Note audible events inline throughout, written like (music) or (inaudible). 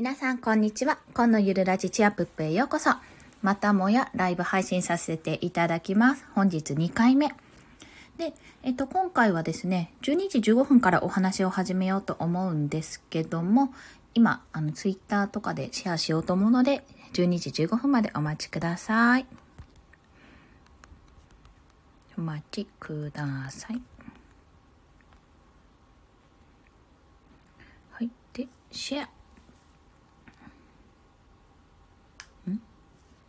皆さん、こんにちは。今のゆるラジチアップへようこそ。またもやライブ配信させていただきます。本日2回目。で、えっと、今回はですね、12時15分からお話を始めようと思うんですけども、今、あの、ツイッターとかでシェアしようと思うので、12時15分までお待ちください。お待ちください。はい。で、シェア。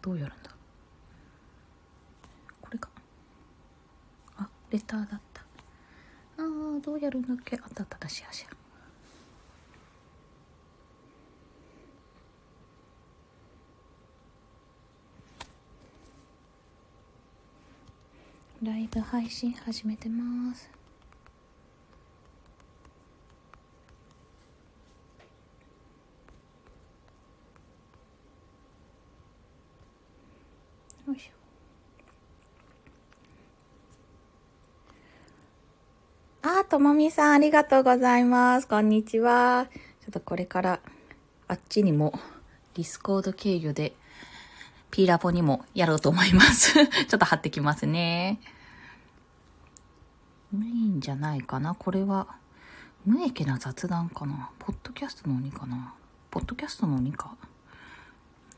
どうやるんだ？これか。あ、レターだった。あー、どうやるんだっけ？あったあった、シェアシェア。ライブ配信始めてますよいしょあ、ともみさん、ありがとうございます。こんにちは。ちょっとこれから、あっちにも、 Discord 経由で、ピーラボにもやろうと思います。(laughs) ちょっと貼ってきますね。メインじゃないかなこれは、無益な雑談かなポッドキャストの鬼かなポッドキャストの鬼か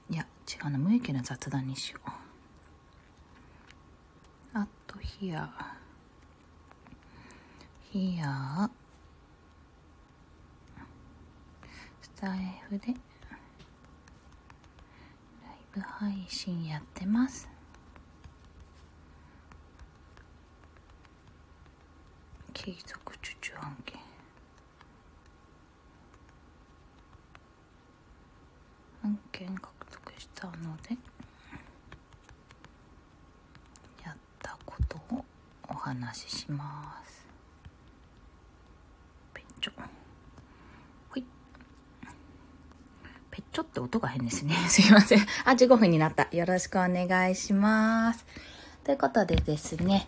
いや、違うな。無益な雑談にしよう。と、ヒア。ヒア。スタイフでライブ配信やってます継続受注案件案件獲得したのでやったことをお話ししますペンチョぺっちょって音が変ですね。(laughs) すいません。あ、15分になった。よろしくお願いします。ということでですね、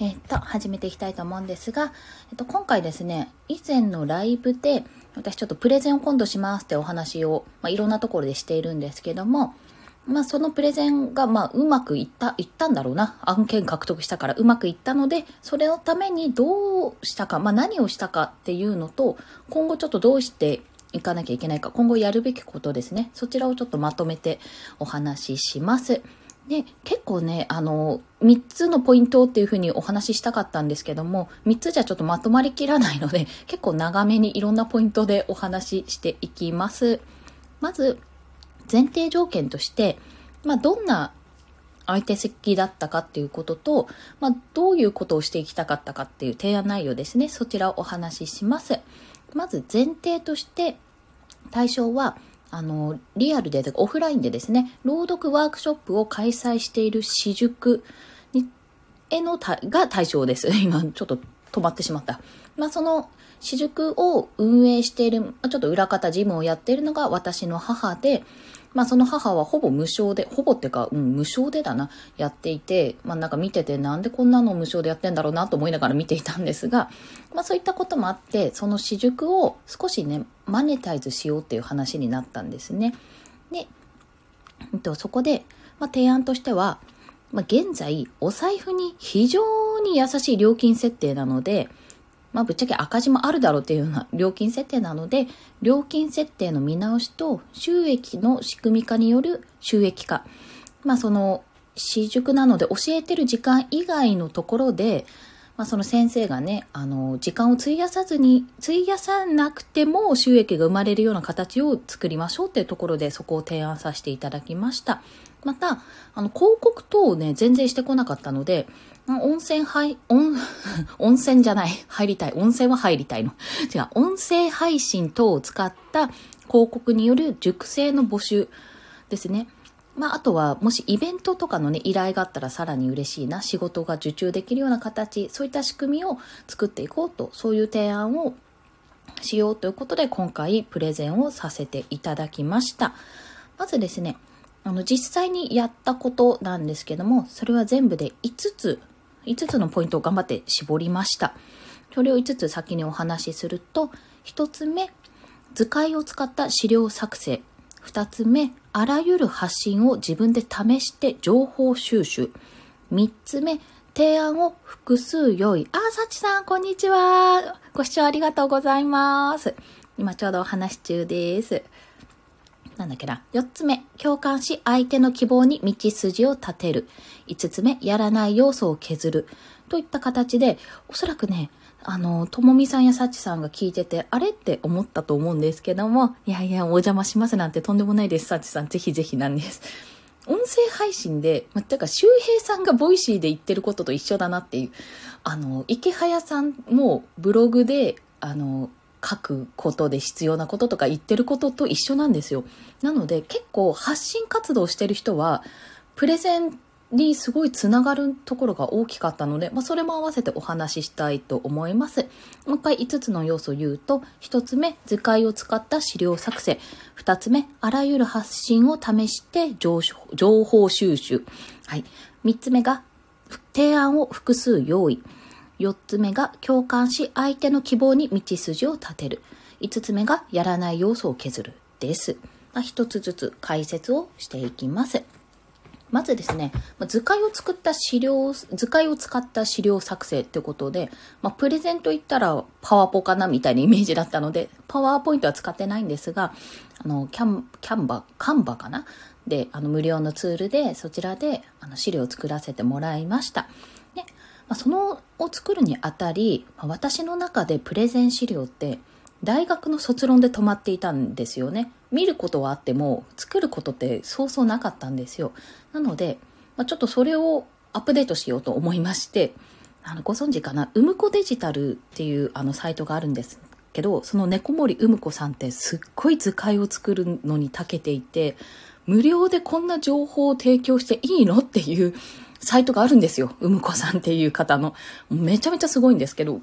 えっ、と、始めていきたいと思うんですが、えっ、と、今回ですね、以前のライブで、私ちょっとプレゼンを今度しますってお話を、まあ、いろんなところでしているんですけども、まあ、そのプレゼンが、まあ、うまくいった、いったんだろうな。案件獲得したからうまくいったので、それのためにどうしたか、まあ、何をしたかっていうのと、今後ちょっとどうしていかなきゃいけないか、今後やるべきことですね。そちらをちょっとまとめてお話しします。で、結構ね、あの、3つのポイントっていうふうにお話ししたかったんですけども、3つじゃちょっとまとまりきらないので、結構長めにいろんなポイントでお話ししていきます。まず、前提条件として、まあ、どんな相手席だったかっていうことと、まあ、どういうことをしていきたかったかっていう提案内容ですね。そちらをお話しします。まず前提として対象はあのリアルでオフラインでですね朗読ワークショップを開催している私塾にへのたが対象です。今ちょっと止まってしまった。まあ、その私塾を運営している、ちょっと裏方事務をやっているのが私の母で、まあその母はほぼ無償で、ほぼってか、うん、無償でだな、やっていて、まあなんか見ててなんでこんなの無償でやってんだろうなと思いながら見ていたんですが、まあそういったこともあって、その私塾を少しね、マネタイズしようっていう話になったんですね。で、えっと、そこで、まあ提案としては、まあ現在、お財布に非常に優しい料金設定なので、まあ、ぶっちゃけ赤字もあるだろうっていうような料金設定なので、料金設定の見直しと収益の仕組み化による収益化。まあ、その、私塾なので教えてる時間以外のところで、まあ、その先生がね、あの、時間を費やさずに、費やさなくても収益が生まれるような形を作りましょうっていうところでそこを提案させていただきました。また、あの、広告等をね、全然してこなかったので、温泉入、温、(laughs) 温泉じゃない。入りたい。温泉は入りたいの。違う。音声配信等を使った広告による熟成の募集ですね。まあ、あとは、もしイベントとかのね、依頼があったらさらに嬉しいな。仕事が受注できるような形、そういった仕組みを作っていこうと、そういう提案をしようということで、今回プレゼンをさせていただきました。まずですね、あの、実際にやったことなんですけども、それは全部で5つ5つのポイントを頑張って絞りました。それを5つ先にお話しすると、1つ目、図解を使った資料作成。二つ目、あらゆる発信を自分で試して情報収集。三つ目、提案を複数用意。あ、さちさん、こんにちは。ご視聴ありがとうございます。今ちょうどお話し中です。なんだっけな。四つ目、共感し相手の希望に道筋を立てる。五つ目、やらない要素を削る。といった形で、おそらくね、あの、ともみさんやさちさんが聞いてて、あれって思ったと思うんですけども、いやいや、お邪魔しますなんてとんでもないです、さちさん。ぜひぜひなんです。音声配信で、ま、てか、周平さんが Voicy で言ってることと一緒だなっていう。あの、池早さんもブログで、あの、書くことで必要なこととか言ってることと一緒なんですよ。なので、結構発信活動してる人は、プレゼンにすごいつながるところが大きかったので、まあ、それも合わせてお話ししたいと思います。もう一回5つの要素を言うと、1つ目、図解を使った資料作成。2つ目、あらゆる発信を試して情報収集。はい。3つ目が、提案を複数用意。4つ目が、共感し相手の希望に道筋を立てる。5つ目が、やらない要素を削る。です。まあ、1つずつ解説をしていきます。まずですね、図解を作った資料、図解を使った資料作成ってことで、まあ、プレゼント言ったらパワポかなみたいなイメージだったので、パワーポイントは使ってないんですが、あの、キャン、キャンバ、カンバかな？で、あの、無料のツールで、そちらで、あの、資料を作らせてもらいました。まあ、そのを作るにあたり、まあ、私の中でプレゼン資料って、大学の卒論で止まっていたんですよね。見ることはあっても作ることってそうそうなかったんですよ。なので、まあ、ちょっとそれをアップデートしようと思いまして、あのご存知かな、うむこデジタルっていうあのサイトがあるんですけど、その猫森うむこさんってすっごい図解を作るのに長けていて、無料でこんな情報を提供していいの？っていうサイトがあるんですよ。うむこさんっていう方の。めちゃめちゃすごいんですけど、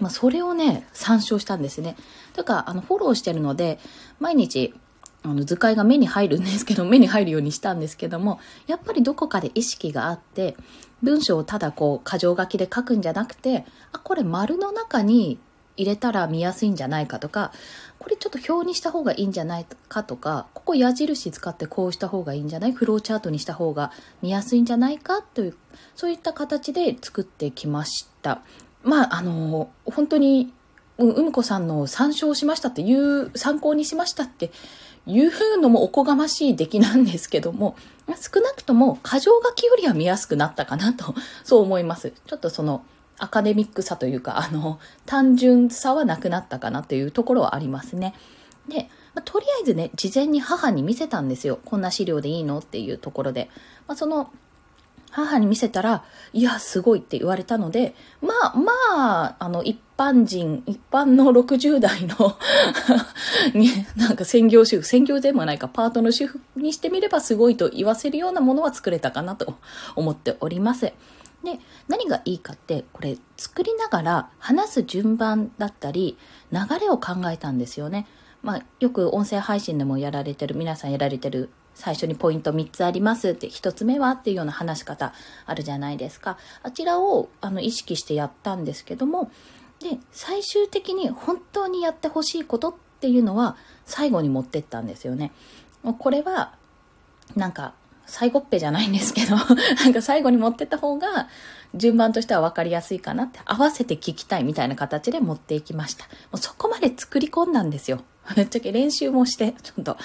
まあ、それをね、参照したんですね。とから、あの、フォローしてるので、毎日、あの、図解が目に入るんですけど、(laughs) 目に入るようにしたんですけども、やっぱりどこかで意識があって、文章をただこう、箇条書きで書くんじゃなくて、あ、これ丸の中に入れたら見やすいんじゃないかとか、これちょっと表にした方がいいんじゃないかとか、ここ矢印使ってこうした方がいいんじゃない？フローチャートにした方が見やすいんじゃないか？という、そういった形で作ってきました。まあ、あの、本当に、うむこさんの参照しましたっていう、参考にしましたっていうのもおこがましい出来なんですけども、少なくとも過剰書きよりは見やすくなったかなと、そう思います。ちょっとその、アカデミックさというか、あの、単純さはなくなったかなというところはありますね。で、まあ、とりあえずね、事前に母に見せたんですよ。こんな資料でいいのっていうところで。まあ、その、母に見せたら、いや、すごいって言われたので、まあ、まあ、あの、一般人、一般の60代の (laughs) に、なんか専業主婦、専業でもないか、パートの主婦にしてみればすごいと言わせるようなものは作れたかなと思っております。で、何がいいかって、これ作りながら話す順番だったり、流れを考えたんですよね。まあ、よく音声配信でもやられてる、皆さんやられてる最初にポイント3つありますって、1つ目はっていうような話し方あるじゃないですか。あちらをあの意識してやったんですけども、で、最終的に本当にやってほしいことっていうのは最後に持ってったんですよね。これは、なんか、最後っぺじゃないんですけど、(laughs) なんか最後に持ってった方が、順番としては分かりやすいかなって、合わせて聞きたいみたいな形で持っていきました。もうそこまで作り込んだんですよ。(laughs) ぶっちゃけ練習もして、ちょっと。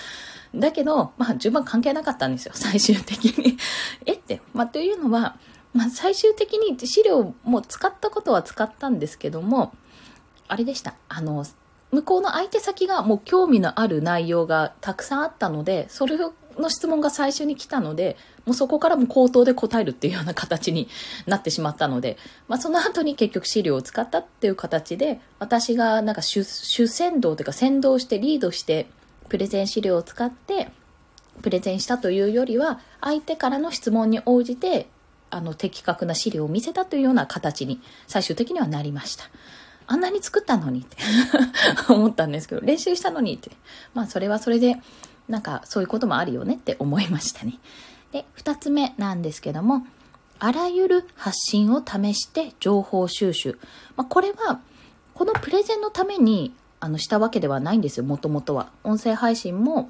だけど、まあ、順番関係なかったんですよ、最終的に。(laughs) えって、まあ、というのは、まあ、最終的に資料も使ったことは使ったんですけども、あれでした。あの、向こうの相手先がもう興味のある内容がたくさんあったので、それをの質問が最初に来たので、もうそこからも口頭で答えるっていうような形になってしまったので、まあその後に結局資料を使ったっていう形で、私がなんか主主先導というか先導してリードしてプレゼン資料を使ってプレゼンしたというよりは、相手からの質問に応じて、あの的確な資料を見せたというような形に最終的にはなりました。あんなに作ったのにって (laughs) 思ったんですけど、練習したのにって。まあそれはそれで、なんかそういうこともあるよねって思いましたね。で、二つ目なんですけども、あらゆる発信を試して情報収集。まあ、これは、このプレゼンのためにあの、したわけではないんですよ、もともとは。音声配信も、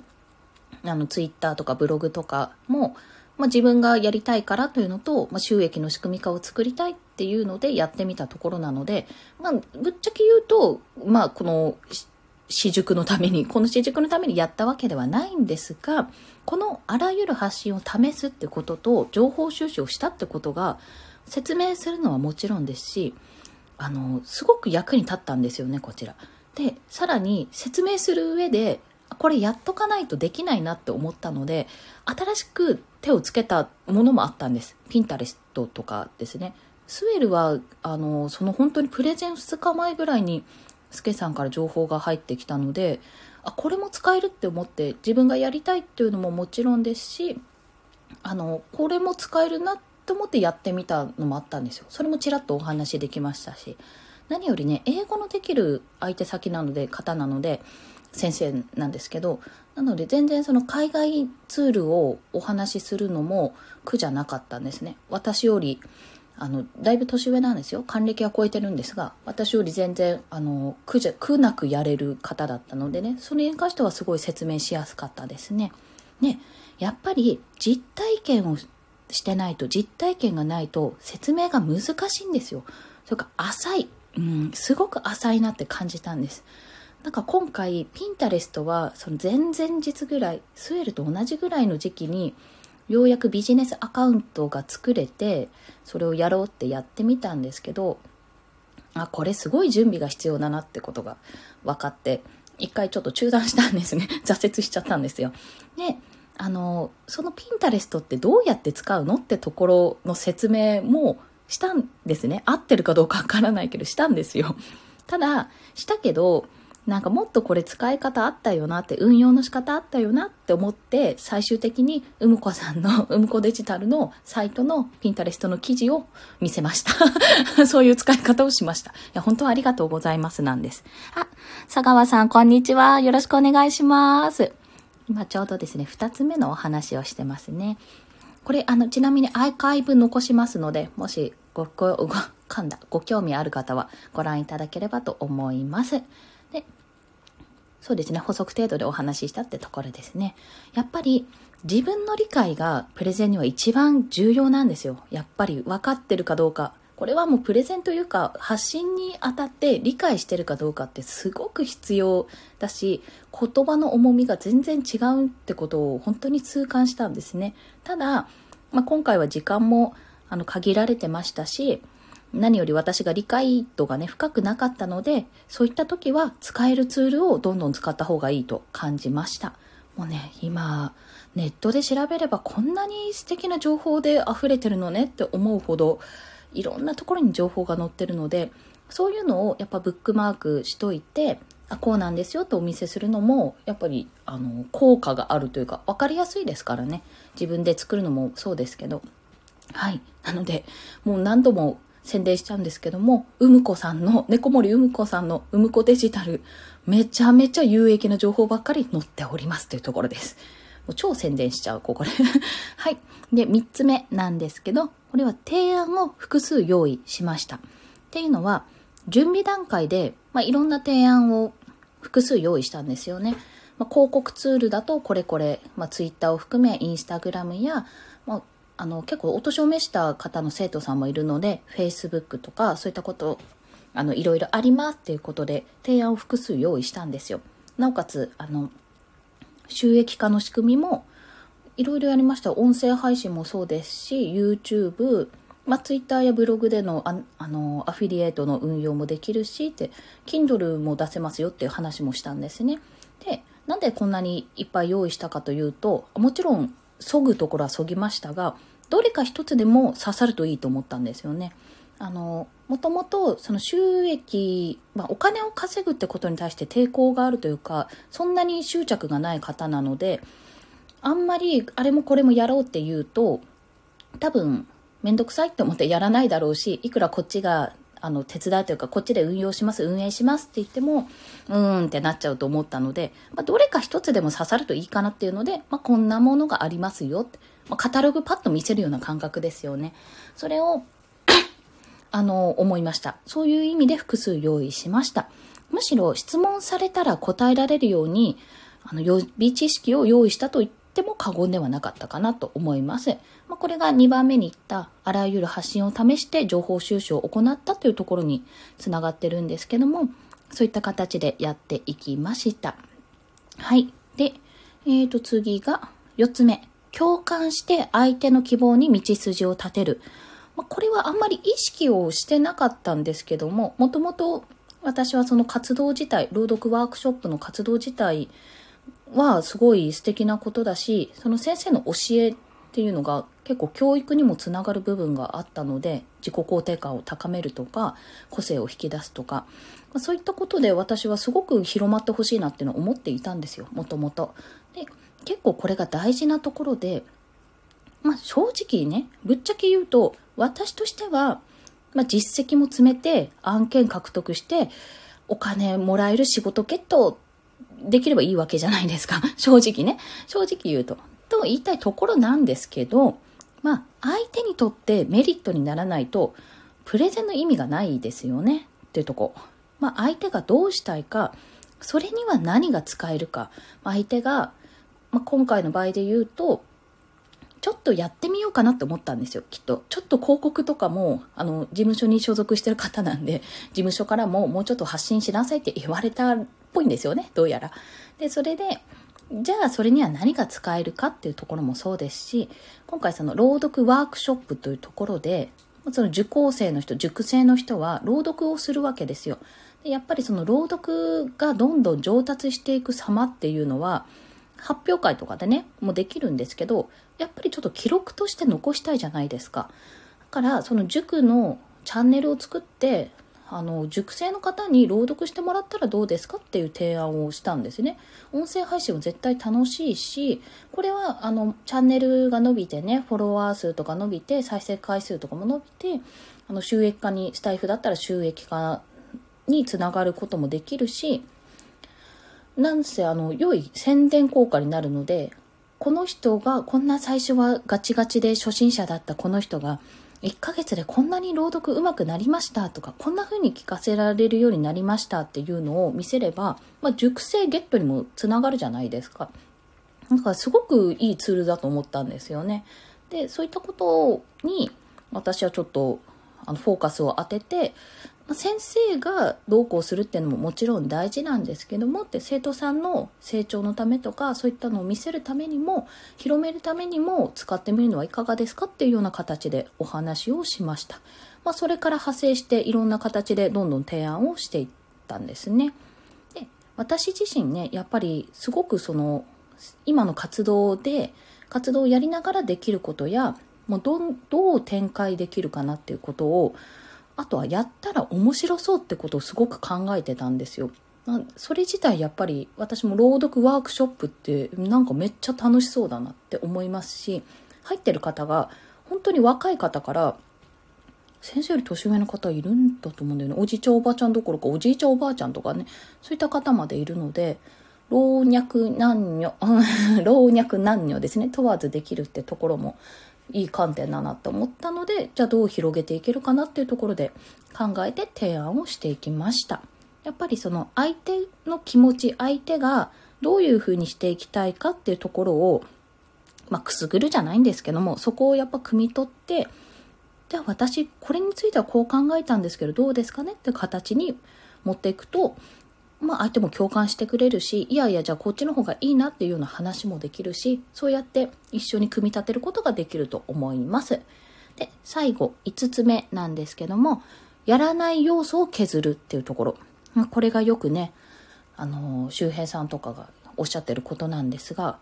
あの、ツイッターとかブログとかも、まあ、自分がやりたいからというのと、まあ、収益の仕組み化を作りたいっていうのでやってみたところなので、まあ、ぶっちゃけ言うと、まあ、この、私塾のために、この私塾のためにやったわけではないんですが、このあらゆる発信を試すってことと、情報収集をしたってことが、説明するのはもちろんですし、あの、すごく役に立ったんですよね、こちら。で、さらに説明する上で、これやっとかないとできないなって思ったので、新しく手をつけたものもあったんです。ピンタレストとかですね。スウェルは、あの、その本当にプレゼン2日前ぐらいに、スケさんから情報が入ってきたので、あ、これも使えるって思って、自分がやりたいっていうのももちろんですし、あの、これも使えるなと思ってやってみたのもあったんですよ。それもちらっとお話できましたし。何よりね、英語のできる相手先なので、方なので、先生なんですけど、なので全然その海外ツールをお話しするのも苦じゃなかったんですね。私より、あの、だいぶ年上なんですよ。還暦は超えてるんですが、私より全然、あの、苦じゃ、苦なくやれる方だったのでね、それに関してはすごい説明しやすかったですね。ね、やっぱり実体験をしてないと、実体験がないと説明が難しいんですよ。それから浅い。うん、すごく浅いなって感じたんです。なんか今回、ピンタレストは、その前々日ぐらい、スウェルと同じぐらいの時期に、ようやくビジネスアカウントが作れて、それをやろうってやってみたんですけど、あ、これすごい準備が必要だなってことが分かって、一回ちょっと中断したんですね。(laughs) 挫折しちゃったんですよ。で、あの、そのピンタレストってどうやって使うのってところの説明もしたんですね。合ってるかどうかわからないけど、したんですよ。ただ、したけど、なんかもっとこれ使い方あったよなって、運用の仕方あったよなって思って、最終的にうむこさんの、(laughs) うむこデジタルのサイトのピンタレストの記事を見せました。(laughs) そういう使い方をしました。いや、本当はありがとうございますなんです。あ、佐川さん、こんにちは。よろしくお願いします。今ちょうどですね、二つ目のお話をしてますね。これ、あの、ちなみにアーカイブ残しますので、もしご、ご、ご、(laughs) 噛んだ、ご興味ある方はご覧いただければと思います。そうですね、補足程度でお話ししたってところですね。やっぱり自分の理解がプレゼンには一番重要なんですよ。やっぱり分かってるかどうか。これはもうプレゼンというか発信にあたって理解してるかどうかってすごく必要だし言葉の重みが全然違うってことを本当に痛感したんですね。ただ、まあ、今回は時間もあの限られてましたし何より私が理解度がね、深くなかったので、そういった時は使えるツールをどんどん使った方がいいと感じました。もうね、今、ネットで調べればこんなに素敵な情報で溢れてるのねって思うほど、いろんなところに情報が載ってるので、そういうのをやっぱブックマークしといて、あ、こうなんですよとお見せするのも、やっぱり、あの、効果があるというか、分かりやすいですからね。自分で作るのもそうですけど。はい。なので、もう何度も宣伝しちゃうんですけども、うむこさんの、猫森うむこさんのうむこデジタル、めちゃめちゃ有益な情報ばっかり載っておりますというところです。もう超宣伝しちゃう、ここで。(laughs) はい。で、三つ目なんですけど、これは提案を複数用意しました。っていうのは、準備段階で、まあ、いろんな提案を複数用意したんですよね。まあ、広告ツールだとこれこれ、まあ、ツイッターを含めインスタグラムや、まあ、あの、結構お年を召した方の生徒さんもいるので、Facebook とかそういったこと、あの、いろいろありますっていうことで、提案を複数用意したんですよ。なおかつ、あの、収益化の仕組みも、いろいろやりました。音声配信もそうですし、YouTube、まあ、Twitter やブログでのああのアフィリエイトの運用もできるしって Kindle も出せますよっていう話もしたんですねでなんでこんなにいっぱい用意したかというともちろんそぐところはそぎましたがどれか一つでも刺さるといいと思ったんですよね。あの、もともとその収益、まあ、お金を稼ぐってことに対して抵抗があるというか、そんなに執着がない方なので、あんまりあれもこれもやろうって言うと、多分めんどくさいって思ってやらないだろうし、いくらこっちがあの手伝いというかこっちで運用します、運営しますって言っても、うーんってなっちゃうと思ったので、まあ、どれか一つでも刺さるといいかなっていうので、まあ、こんなものがありますよって。まあ、カタログパッと見せるような感覚ですよね。それを (coughs) あの、思いました。そういう意味で複数用意しました。むしろ質問されたら答えられるように、あの、予備知識を用意したと言っても過言ではなかったかなと思います。まあ、これが2番目に言った、あらゆる発信を試して情報収集を行ったというところにつながってるんですけども、そういった形でやっていきました。はい。で、えーと、次が4つ目。共感して相手の希望に道筋を立てる。まあ、これはあんまり意識をしてなかったんですけども、もともと私はその活動自体、朗読ワークショップの活動自体はすごい素敵なことだし、その先生の教えっていうのが結構教育にもつながる部分があったので、自己肯定感を高めるとか、個性を引き出すとかま、そういったことで私はすごく広まってほしいなっていうのを思っていたんですよ、もともと。で、結構これが大事なところで、まあ正直ね、ぶっちゃけ言うと、私としては、まあ、実績も詰めて案件獲得してお金もらえる仕事ゲットできればいいわけじゃないですか。(laughs) 正直ね。正直言うと。と言いたいところなんですけど、まあ、相手にとってメリットにならないと、プレゼンの意味がないですよね。っていうとこ。まあ、相手がどうしたいか、それには何が使えるか。相手が、まあ、今回の場合で言うと、ちょっとやってみようかなって思ったんですよ、きっと。ちょっと広告とかも、あの、事務所に所属してる方なんで、(laughs) 事務所からももうちょっと発信しなさいって言われたっぽいんですよね、どうやら。で、それで、じゃあそれには何が使えるかっていうところもそうですし、今回その朗読ワークショップというところで、その受講生の人、塾生の人は朗読をするわけですよ。でやっぱりその朗読がどんどん上達していく様っていうのは、発表会とかでね、もうできるんですけど、やっぱりちょっと記録として残したいじゃないですか。だから、その塾のチャンネルを作って、あの、塾生の方に朗読してもらったらどうですかっていう提案をしたんですね。音声配信も絶対楽しいし、これは、あの、チャンネルが伸びてね、フォロワー数とか伸びて、再生回数とかも伸びて、あの、収益化に、スタイフだったら収益化につながることもできるし、なんせあの良い宣伝効果になるのでこの人がこんな最初はガチガチで初心者だったこの人が1ヶ月でこんなに朗読上手くなりましたとかこんな風に聞かせられるようになりましたっていうのを見せれば、まあ、熟成ゲットにもつながるじゃないですか。だかすごくいいツールだと思ったんですよね。で、そういったことに私はちょっとあのフォーカスを当てて、先生がどうこうするっていうのももちろん大事なんですけどもって生徒さんの成長のためとかそういったのを見せるためにも広めるためにも使ってみるのはいかがですかっていうような形でお話をしました、まあ、それから派生していろんな形でどんどん提案をしていったんですね。で私自身ねやっぱりすごくその今の活動で活動をやりながらできることやもうどどう展開できるかなっていうことをあとはやったら面白そうってことをすごく考えてたんですよ。それ自体やっぱり私も朗読ワークショップってなんかめっちゃ楽しそうだなって思いますし入ってる方が本当に若い方から先生より年上の方いるんだと思うんだよねおじいちゃんおばあちゃんどころかおじいちゃんおばあちゃんとかねそういった方までいるので老若男女 (laughs) 老若男女ですね問わずできるってところもいい観点だなと思ったのでじゃあどう広げていけるかなっていうところで考えて提案をしていきました。やっぱりその相手の気持ち相手がどういうふうにしていきたいかっていうところをまあくすぐるじゃないんですけどもそこをやっぱ汲み取ってじゃあ私これについてはこう考えたんですけどどうですかねって形に持っていくとまあ、相手も共感してくれるしいやいやじゃあこっちの方がいいなっていうような話もできるしそうやって一緒に組み立てることができると思います。で最後5つ目なんですけどもやらない要素を削るっていうところ。これがよくねあの周平さんとかがおっしゃってることなんですが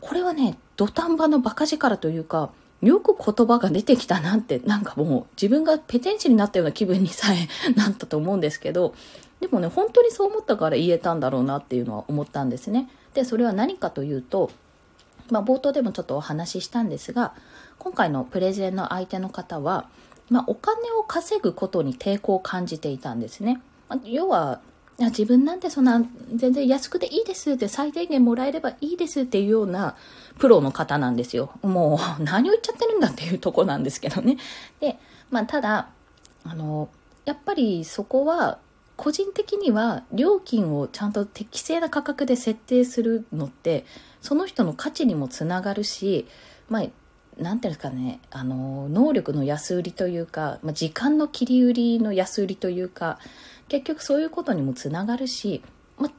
これはね土壇場のバカ力というかよく言葉が出てきたなって、なんかもう自分がペテン師になったような気分にさえなったと思うんですけど、でもね、本当にそう思ったから言えたんだろうなっていうのは思ったんですね。で、それは何かというと、まあ、冒頭でもちょっとお話ししたんですが、今回のプレゼンの相手の方は、まあ、お金を稼ぐことに抵抗を感じていたんですね。まあ、要は、自分なんてそんな全然安くていいですって最低限もらえればいいですっていうようなプロの方なんですよ。もう (laughs) 何を言っちゃってるんだっていうとこなんですけどね。で、まあただ、あの、やっぱりそこは個人的には料金をちゃんと適正な価格で設定するのってその人の価値にもつながるし、まあ、なんていうんですかね、あの、能力の安売りというか、まあ、時間の切り売りの安売りというか、結局そういうことにもつながるし、ま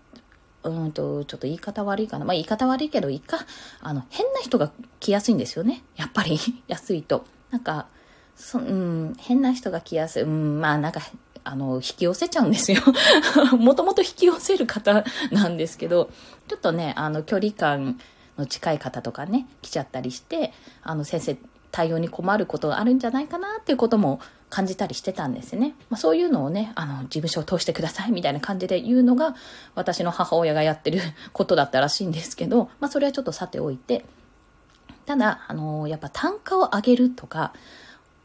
あ、うんと、ちょっと言い方悪いかな。まあ、言い方悪いけどいいか。あの、変な人が来やすいんですよね。やっぱり (laughs) 安いと。なんか、そうん、変な人が来やすい。うん、まあなんか、あの、引き寄せちゃうんですよ。(laughs) もともと引き寄せる方なんですけど、ちょっとね、あの、距離感の近い方とかね、来ちゃったりして、あの、先生、対応に困ることがあるんじゃないかなっていうことも感じたりしてたんですね。まあ、そういうのをね、あの、事務所を通してくださいみたいな感じで言うのが、私の母親がやってることだったらしいんですけど、まあ、それはちょっとさておいて、ただ、あの、やっぱ単価を上げるとか、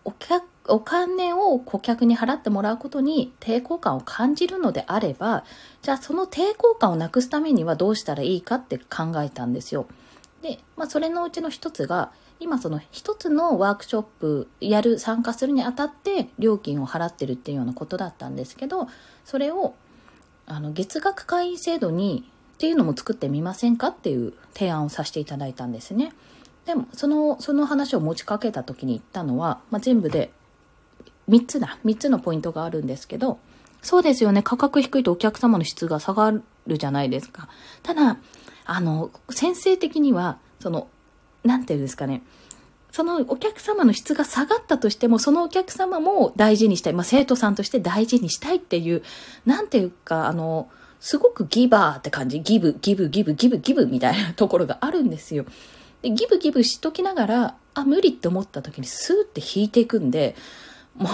お客お金を顧客に払ってもらうことに抵抗感を感じるのであれば、じゃあその抵抗感をなくすためにはどうしたらいいかって考えたんですよ。で、まあそれのうちの一つが、今その一つのワークショップやる、参加するにあたって料金を払ってるっていうようなことだったんですけど、それをあの月額会員制度にっていうのも作ってみませんかっていう提案をさせていただいたんですね。でも、その、その話を持ちかけた時に言ったのは、まあ、全部で3つだ。3つのポイントがあるんですけど、そうですよね。価格低いとお客様の質が下がるじゃないですか。ただ、あの、先生的には、その、なんていうんですかね。そのお客様の質が下がったとしても、そのお客様も大事にしたい。まあ、生徒さんとして大事にしたいっていう、なんていうか、あの、すごくギバーって感じ。ギブ、ギブ、ギブ、ギブ、ギブみたいなところがあるんですよ。で、ギブギブしときながら、あ、無理って思った時にスーって引いていくんで、も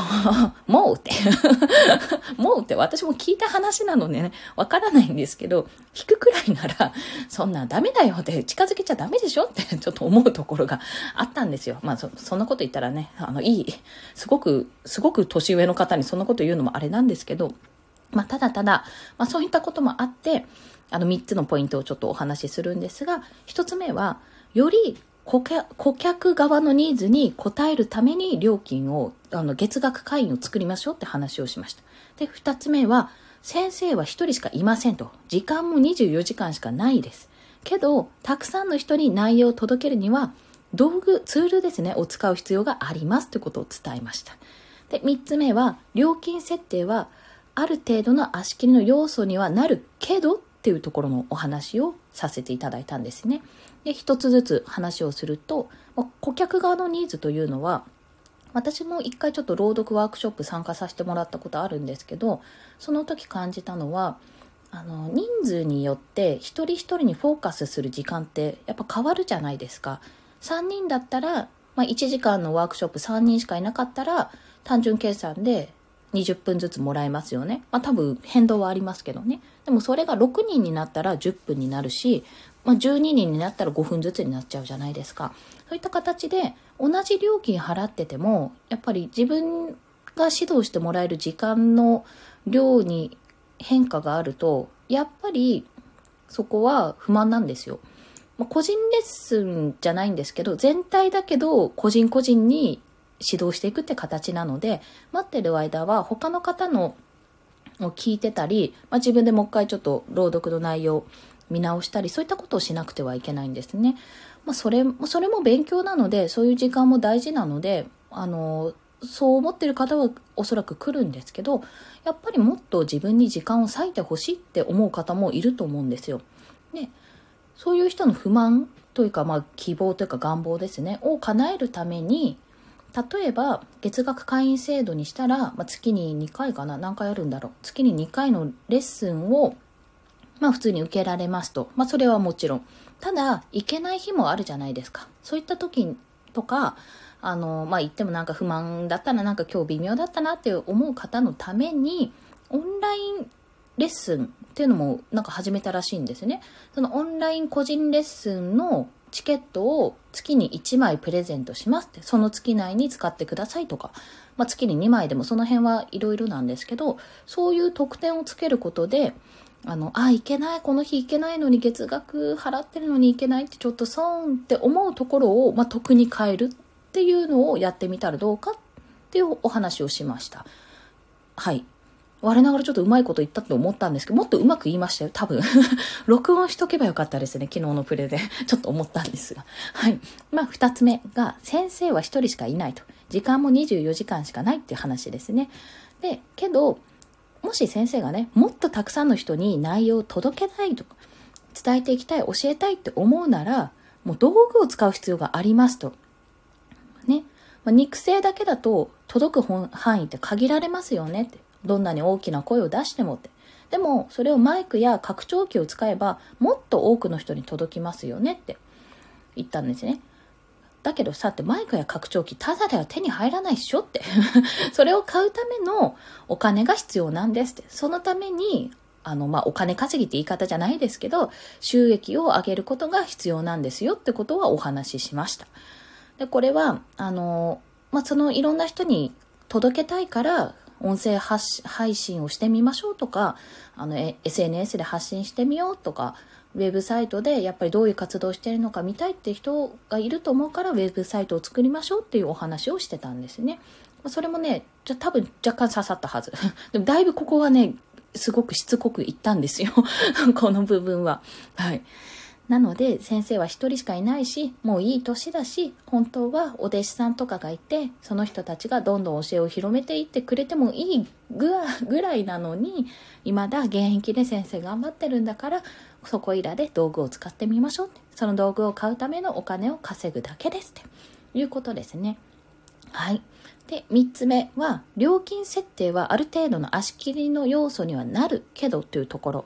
う、(laughs) もうって。(laughs) もうって。私も聞いた話なのでね、わからないんですけど、引くくらいなら、そんなダメだよって近づけちゃダメでしょってちょっと思うところがあったんですよ。まあそ、そんなこと言ったらね、あの、いい、すごく、すごく年上の方にそんなこと言うのもあれなんですけど、まあ、ただただ、まあ、そういったこともあって、あの、3つのポイントをちょっとお話しするんですが、1つ目は、より顧客側のニーズに応えるために料金を、あの、月額会員を作りましょうって話をしました。で、二つ目は、先生は一人しかいませんと。時間も24時間しかないです。けど、たくさんの人に内容を届けるには、道具、ツールですね、を使う必要がありますということを伝えました。で、三つ目は、料金設定は、ある程度の足切りの要素にはなるけどっていうところのお話をさせていただいたんですね。で、一つずつ話をするとま、顧客側のニーズというのは、私も一回ちょっと朗読ワークショップ参加させてもらったことあるんですけど、その時感じたのは、あの、人数によって一人一人にフォーカスする時間ってやっぱ変わるじゃないですか。3人だったら、まあ、1時間のワークショップ3人しかいなかったら、単純計算で20分ずつもらえますよね。まあ多分変動はありますけどね。でもそれが6人になったら10分になるし、まあ、12人になったら5分ずつになっちゃうじゃないですか。そういった形で同じ料金払ってても、やっぱり自分が指導してもらえる時間の量に変化があると、やっぱりそこは不満なんですよ。ま、個人レッスンじゃないんですけど、全体だけど個人個人に指導していくって形なので、待ってる間は他の方のを聞いてたり、まあ、自分でもう一回ちょっと朗読の内容見直したり、そういったことをしなくてはいけないんですね。まあ、それも、それも勉強なので、そういう時間も大事なので、あの、そう思ってる方はおそらく来るんですけど、やっぱりもっと自分に時間を割いてほしいって思う方もいると思うんですよ。で、そういう人の不満というか、まあ、希望というか願望ですね、を叶えるために、例えば月額会員制度にしたら、まあ、月に2回かな？何回あるんだろう？月に2回のレッスンをまあ普通に受けられますと。まあそれはもちろん。ただ、行けない日もあるじゃないですか。そういった時とか、あの、まあ言ってもなんか不満だったらなんか今日微妙だったなって思う方のために、オンラインレッスンっていうのもなんか始めたらしいんですね。そのオンライン個人レッスンのチケットを月に1枚プレゼントしますって、その月内に使ってくださいとか、まあ、月に2枚でもその辺はいろいろなんですけど、そういう特典をつけることで、あの、あ、いけない、この日いけないのに月額払ってるのにいけないってちょっと損って思うところを、まあ、得に変えるっていうのをやってみたらどうかっていうお話をしました。はい。我ながらちょっとうまいこと言ったって思ったんですけど、もっとうまく言いましたよ、多分。(laughs) 録音しとけばよかったですね、昨日のプレで。ちょっと思ったんですが。はい。まあ、二つ目が、先生は一人しかいないと。時間も24時間しかないっていう話ですね。で、けど、もし先生がね、もっとたくさんの人に内容を届けたいとか、伝えていきたい、教えたいって思うなら、もう道具を使う必要がありますと。ね。まあ、肉声だけだと届く範囲って限られますよねって。どんなに大きな声を出してもって。でも、それをマイクや拡張器を使えば、もっと多くの人に届きますよねって言ったんですね。だけどさ、ってマイクや拡張器、ただでは手に入らないっしょって。(laughs) それを買うためのお金が必要なんですって。そのために、あの、まあ、お金稼ぎって言い方じゃないですけど、収益を上げることが必要なんですよってことはお話ししました。で、これは、あの、まあ、そのいろんな人に届けたいから、音声配信をしてみましょうとか、あの、SNS で発信してみようとか、ウェブサイトでやっぱりどういう活動してるのか見たいって人がいると思うからウェブサイトを作りましょうっていうお話をしてたんですね。それもね、じゃ多分若干刺さったはず。(laughs) でもだいぶここはね、すごくしつこく言ったんですよ。(laughs) この部分は。はい。なので先生は一人しかいないしもういい年だし本当はお弟子さんとかがいてその人たちがどんどん教えを広めていってくれてもいいぐらいなのに未だ現役で先生頑張ってるんだからそこいらで道具を使ってみましょうその道具を買うためのお金を稼ぐだけですって。いうことですね。はい。で3つ目は料金設定はある程度の足切りの要素にはなるけどというところ。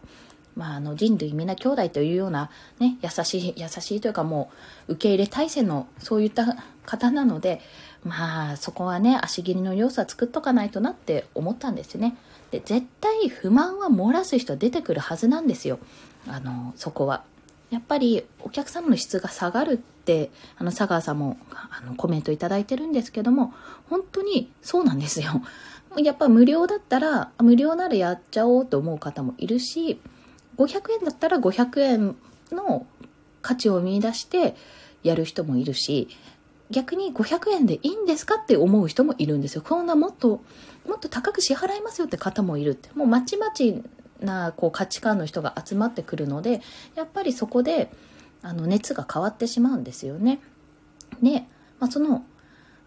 まあ、あの人類みんな兄弟というような、ね、優しい優しいというかもう受け入れ体制のそういった方なのでまあそこはね足切りの要素は作っとかないとなって思ったんですね。で絶対不満は漏らす人出てくるはずなんですよ。あのそこは。やっぱりお客様の質が下がるってあの佐川さんもあのコメントいいてるんですけども本当にそうなんですよ。やっぱ無料だったら無料ならやっちゃおうと思う方もいるし500円だったら500円の価値を見出してやる人もいるし逆に500円でいいんですかって思う人もいるんですよ。こんなもっともっと高く支払いますよって方もいるって。もうまちまちなこう価値観の人が集まってくるのでやっぱりそこであの熱が変わってしまうんですよね。で、まあ、その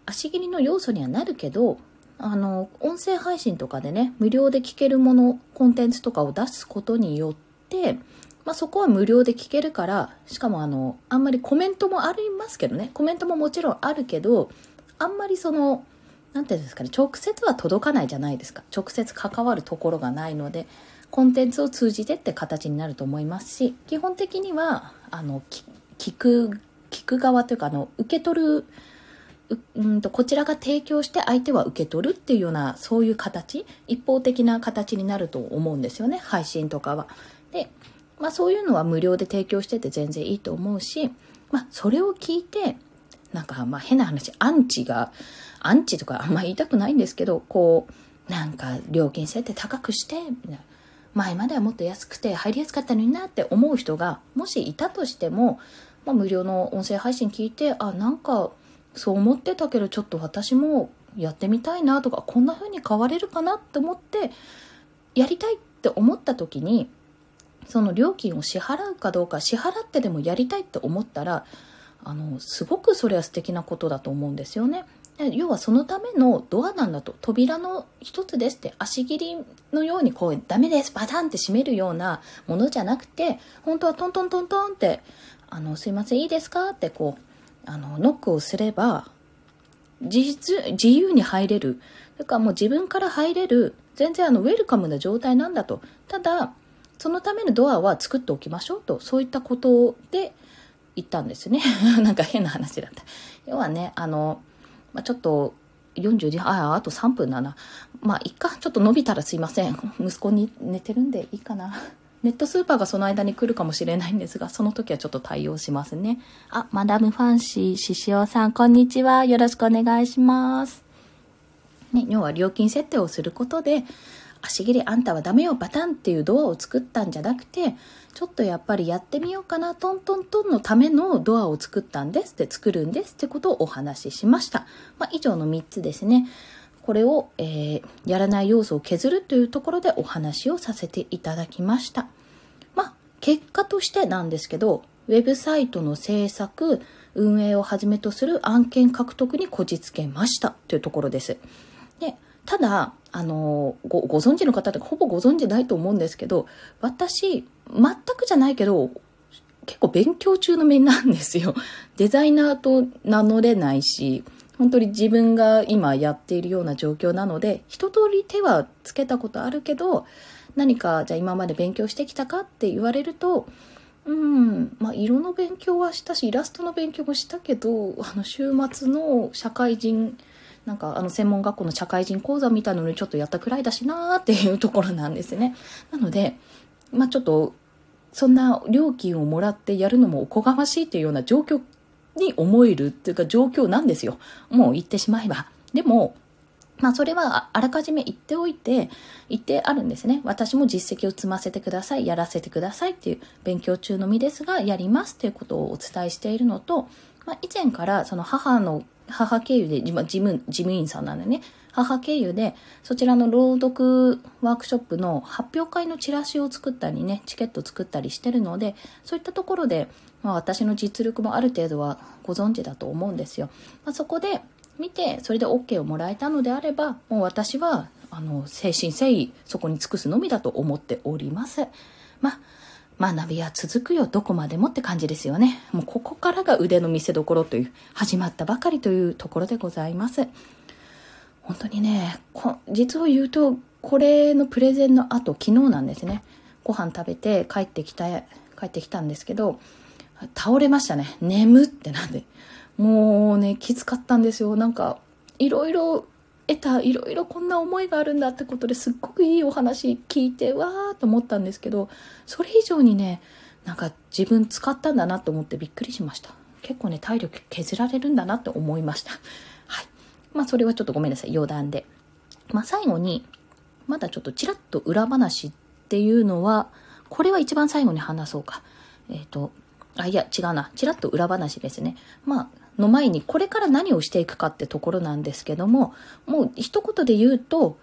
足切りの要素にはなるけどあの音声配信とかでね無料で聞けるものコンテンツとかを出すことによって、まあ、そこは無料で聞けるから、しかもあの、あんまりコメントもありますけどね、コメントももちろんあるけど、あんまりその、なんていうんですかね、直接は届かないじゃないですか。直接関わるところがないので、コンテンツを通じてって形になると思いますし、基本的には、あの、聞く、聞く側というか、あの、受け取る、うんとこちらが提供して相手は受け取るっていうようなそういう形一方的な形になると思うんですよね配信とかは。で、まあそういうのは無料で提供してて全然いいと思うし、まあそれを聞いて、なんかまあ変な話、アンチが、アンチとかあんま言いたくないんですけど、こう、なんか料金設定高くして、みたいな。前まではもっと安くて入りやすかったのになって思う人がもしいたとしても、まあ、無料の音声配信聞いてあなんかそう思ってたけどちょっと私もやってみたいなとかこんな風に変われるかなって思ってやりたいって思った時にその料金を支払うかどうか支払ってでもやりたいって思ったらあのすごくそれは素敵なことだと思うんですよね。要はそのためのドアなんだと。扉の一つですって。足切りのようにこうダメです。バタンって閉めるようなものじゃなくて本当はトントントントンってあのすいませんいいですかってこうあのノックをすれば自自由に入れる。それからもう自分から入れる。全然あのウェルカムな状態なんだと。ただそのためのドアは作っておきましょうと、そういったことで言ったんですね。(laughs) なんか変な話だった。要はね、あの、まあ、ちょっと、40時、ああ、あと3分だな。まあ、いっか、ちょっと伸びたらすいません。息子に寝てるんでいいかな。ネットスーパーがその間に来るかもしれないんですが、その時はちょっと対応しますね。あ、マダムファンシー、ししおさん、こんにちは。よろしくお願いします。ね、要は料金設定をすることで、足切りあんたはダメよバタンっていうドアを作ったんじゃなくてちょっとやっぱりやってみようかなトントントンのためのドアを作ったんですって作るんですってことをお話ししました、まあ、以上の3つですねこれを、えー、やらない要素を削るというところでお話をさせていただきました。まあ、結果としてなんですけど、ウェブサイトの制作、運営をはじめとする案件獲得にこじつけましたというところです。で、ただ、あのご、ご存知の方ってほぼご存知ないと思うんですけど、私、全くじゃないけど、結構勉強中の面なんですよ。(laughs) デザイナーと名乗れないし、本当に自分が今やっているような状況なので、一通り手はつけたことあるけど、何かじゃあ今まで勉強してきたかって言われると、うん、まあ色の勉強はしたし、イラストの勉強もしたけど、あの週末の社会人、なんかあの専門学校の社会人講座みたいなのにちょっとやったくらいだしなーっていうところなんですね。なので、まあちょっと、そんな料金をもらってやるのもおこがましいというような状況に思えるっていうか状況なんですよ。もう言ってしまえば。でも、まあそれはあらかじめ言っておいて、言ってあるんですね。私も実績を積ませてください、やらせてくださいっていう勉強中の身ですが、やりますということをお伝えしているのと、まあ以前からその母の、母経由で、事務、事務員さんなんでね、母経由で、そちらの朗読ワークショップの発表会のチラシを作ったりね、チケット作ったりしてるので、そういったところで、まあ、私の実力もある程度はご存知だと思うんですよ。まあ、そこで見て、それで OK をもらえたのであれば、もう私は、あの、誠心誠意、そこに尽くすのみだと思っております。まあ、学びは続くよ、どこまでもって感じですよね。もうここからが腕の見せ所という、始まったばかりというところでございます。本当にね、実を言うと、これのプレゼンの後、昨日なんですね。ご飯食べて帰ってきた、帰ってきたんですけど、倒れましたね。眠ってなんで。もうね、きつかったんですよ。なんか、いろいろ得た、いろいろこんな思いがあるんだってことですっごくいいお話聞いて、わーと思ったんですけど、それ以上にね、なんか自分使ったんだなと思ってびっくりしました。結構ね、体力削られるんだなって思いました。まあそれはちょっとごめんなさい、余談で。まあ最後に、まだちょっとちらっと裏話っていうのは、これは一番最後に話そうか。えっ、ー、と、あ、いや、違うな。ちらっと裏話ですね。まあ、の前にこれから何をしていくかってところなんですけども、もう一言で言うと、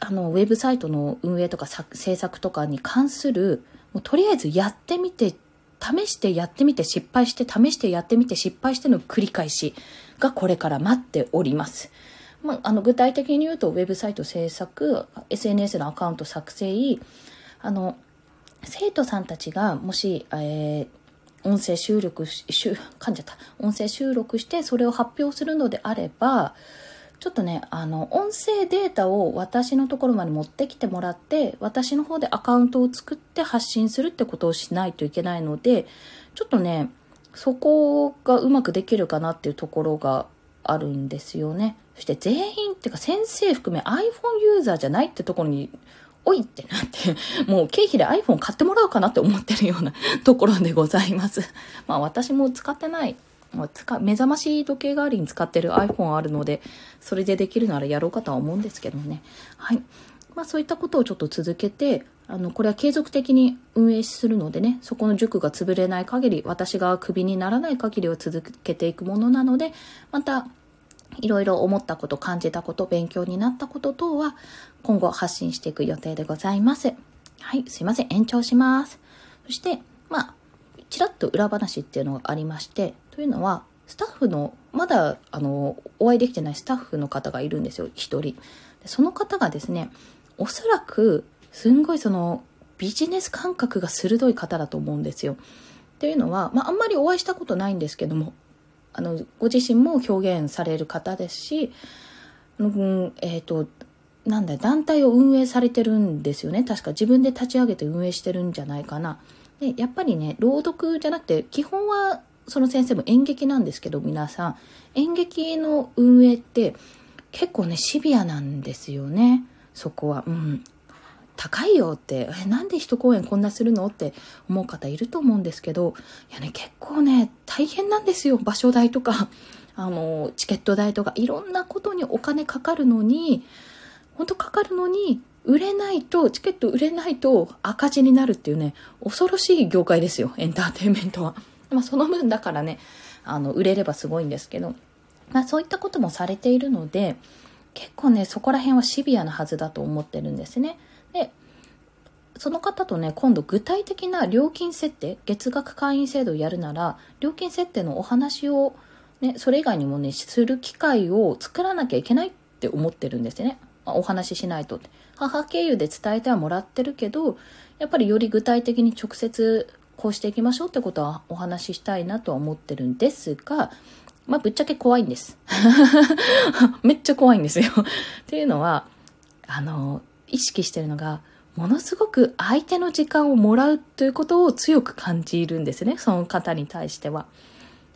あの、ウェブサイトの運営とか制作とかに関する、もうとりあえずやってみて、試してやってみて失敗して試してやってみて失敗しての繰り返し。がこれから待っております。まあ、あの具体的に言うと、ウェブサイト制作、SNS のアカウント作成、あの、生徒さんたちがもし、えー、音声収録し、噛んじゃった。音声収録してそれを発表するのであれば、ちょっとね、あの、音声データを私のところまで持ってきてもらって、私の方でアカウントを作って発信するってことをしないといけないので、ちょっとね、そこがうまくできるかなっていうところがあるんですよね。そして全員っていうか先生含め iPhone ユーザーじゃないってところにおいってなって、(laughs) もう経費で iPhone 買ってもらおうかなって思ってるようなところでございます。(laughs) まあ私も使ってない、まあ、使目覚まし時計代わりに使ってる iPhone あるので、それでできるならやろうかとは思うんですけどね。はい。まあそういったことをちょっと続けて、あの、これは継続的に運営するのでね、そこの塾が潰れない限り、私がクビにならない限りは続けていくものなので、また、いろいろ思ったこと、感じたこと、勉強になったこと等は、今後発信していく予定でございます。はい、すいません、延長します。そして、まあ、ちらっと裏話っていうのがありまして、というのは、スタッフの、まだ、あの、お会いできてないスタッフの方がいるんですよ、一人。その方がですね、おそらく、すんごいそのビジネス感覚が鋭い方だと思うんですよ。っていうのは、まあ、あんまりお会いしたことないんですけども、あの、ご自身も表現される方ですし、うん、えっ、ー、と、なんだ、団体を運営されてるんですよね。確か自分で立ち上げて運営してるんじゃないかな。で、やっぱりね、朗読じゃなくて、基本はその先生も演劇なんですけど、皆さん、演劇の運営って結構ね、シビアなんですよね。そこは。うん。高いよって、え、なんで一公演こんなするのって思う方いると思うんですけど、いやね、結構ね、大変なんですよ。場所代とか、あの、チケット代とか、いろんなことにお金かかるのに、本当かかるのに、売れないと、チケット売れないと赤字になるっていうね、恐ろしい業界ですよ、エンターテインメントは。まあ、その分だからね、あの、売れればすごいんですけど、まあ、そういったこともされているので、結構ね、そこら辺はシビアなはずだと思ってるんですね。その方とね、今度具体的な料金設定、月額会員制度をやるなら、料金設定のお話を、ね、それ以外にもね、する機会を作らなきゃいけないって思ってるんですよね。まお話ししないと。母経由で伝えてはもらってるけど、やっぱりより具体的に直接こうしていきましょうってことはお話ししたいなとは思ってるんですが、まあ、ぶっちゃけ怖いんです。(laughs) めっちゃ怖いんですよっていうのは、あの、意識してるのが、ものすごく相手の時間をもらうということを強く感じるんですね。その方に対しては。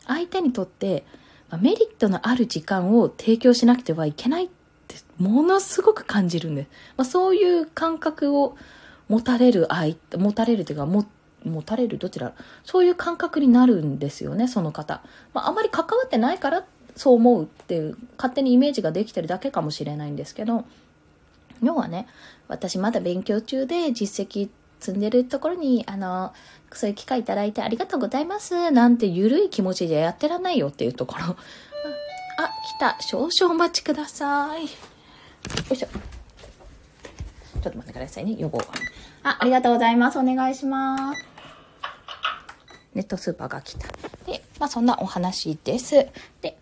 相手にとってメリットのある時間を提供しなくてはいけないってものすごく感じるんです。まあ、そういう感覚を持たれる相、持たれるというか、持持たれるどちらそういう感覚になるんですよねその方、まあ、あまり関わってないからそう思うっていう勝手にイメージができてるだけかもしれないんですけど要はね私まだ勉強中で実績積んでるところにあのそういう機会いただいてありがとうございますなんてゆるい気持ちでやってらんないよっていうところ。(laughs) あ来た。少々お待ちください。よいしょ。ちょっと待ってくださいね。予防。あありがとうございます。お願いします。ネットスーパーが来た。で、まあそんなお話です。で、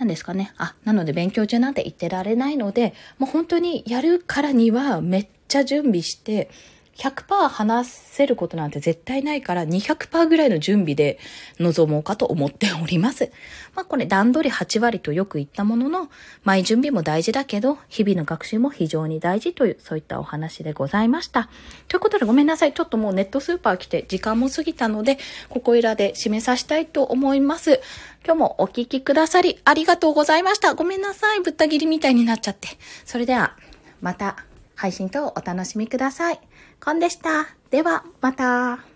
何ですかね。あ、なので勉強中なんて言ってられないので、もう本当にやるからにはめっちゃ準備して、100%話せることなんて絶対ないから200%ぐらいの準備で臨もうかと思っております。(laughs) まあこれ段取り8割とよく言ったものの、前準備も大事だけど、日々の学習も非常に大事という、そういったお話でございました。ということでごめんなさい。ちょっともうネットスーパー来て時間も過ぎたので、ここいらで締めさせたいと思います。今日もお聴きくださりありがとうございました。ごめんなさい。ぶった切りみたいになっちゃって。それでは、また配信とお楽しみください。コンでした。では、また。